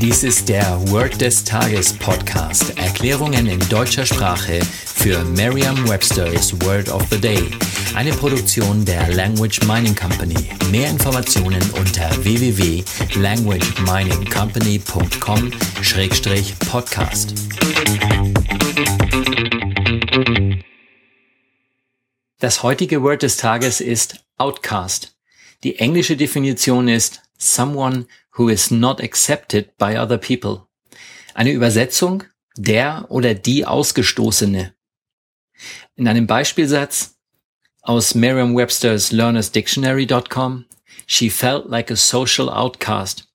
Dies ist der Word des Tages Podcast. Erklärungen in deutscher Sprache für Merriam-Webster's Word of the Day. Eine Produktion der Language Mining Company. Mehr Informationen unter www.languageminingcompany.com-podcast. Das heutige Word des Tages ist Outcast. Die englische Definition ist someone who is not accepted by other people. Eine Übersetzung der oder die Ausgestoßene. In einem Beispielsatz aus Merriam-Webster's LearnersDictionary.com, she felt like a social outcast.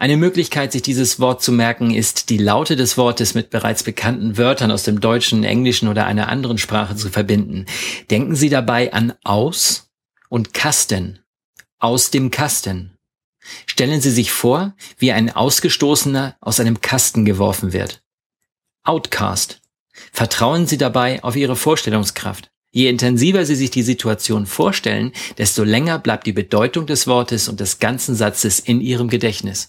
Eine Möglichkeit, sich dieses Wort zu merken, ist, die Laute des Wortes mit bereits bekannten Wörtern aus dem Deutschen, Englischen oder einer anderen Sprache zu verbinden. Denken Sie dabei an aus und Kasten. Aus dem Kasten. Stellen Sie sich vor, wie ein Ausgestoßener aus einem Kasten geworfen wird. Outcast. Vertrauen Sie dabei auf Ihre Vorstellungskraft. Je intensiver Sie sich die Situation vorstellen, desto länger bleibt die Bedeutung des Wortes und des ganzen Satzes in Ihrem Gedächtnis.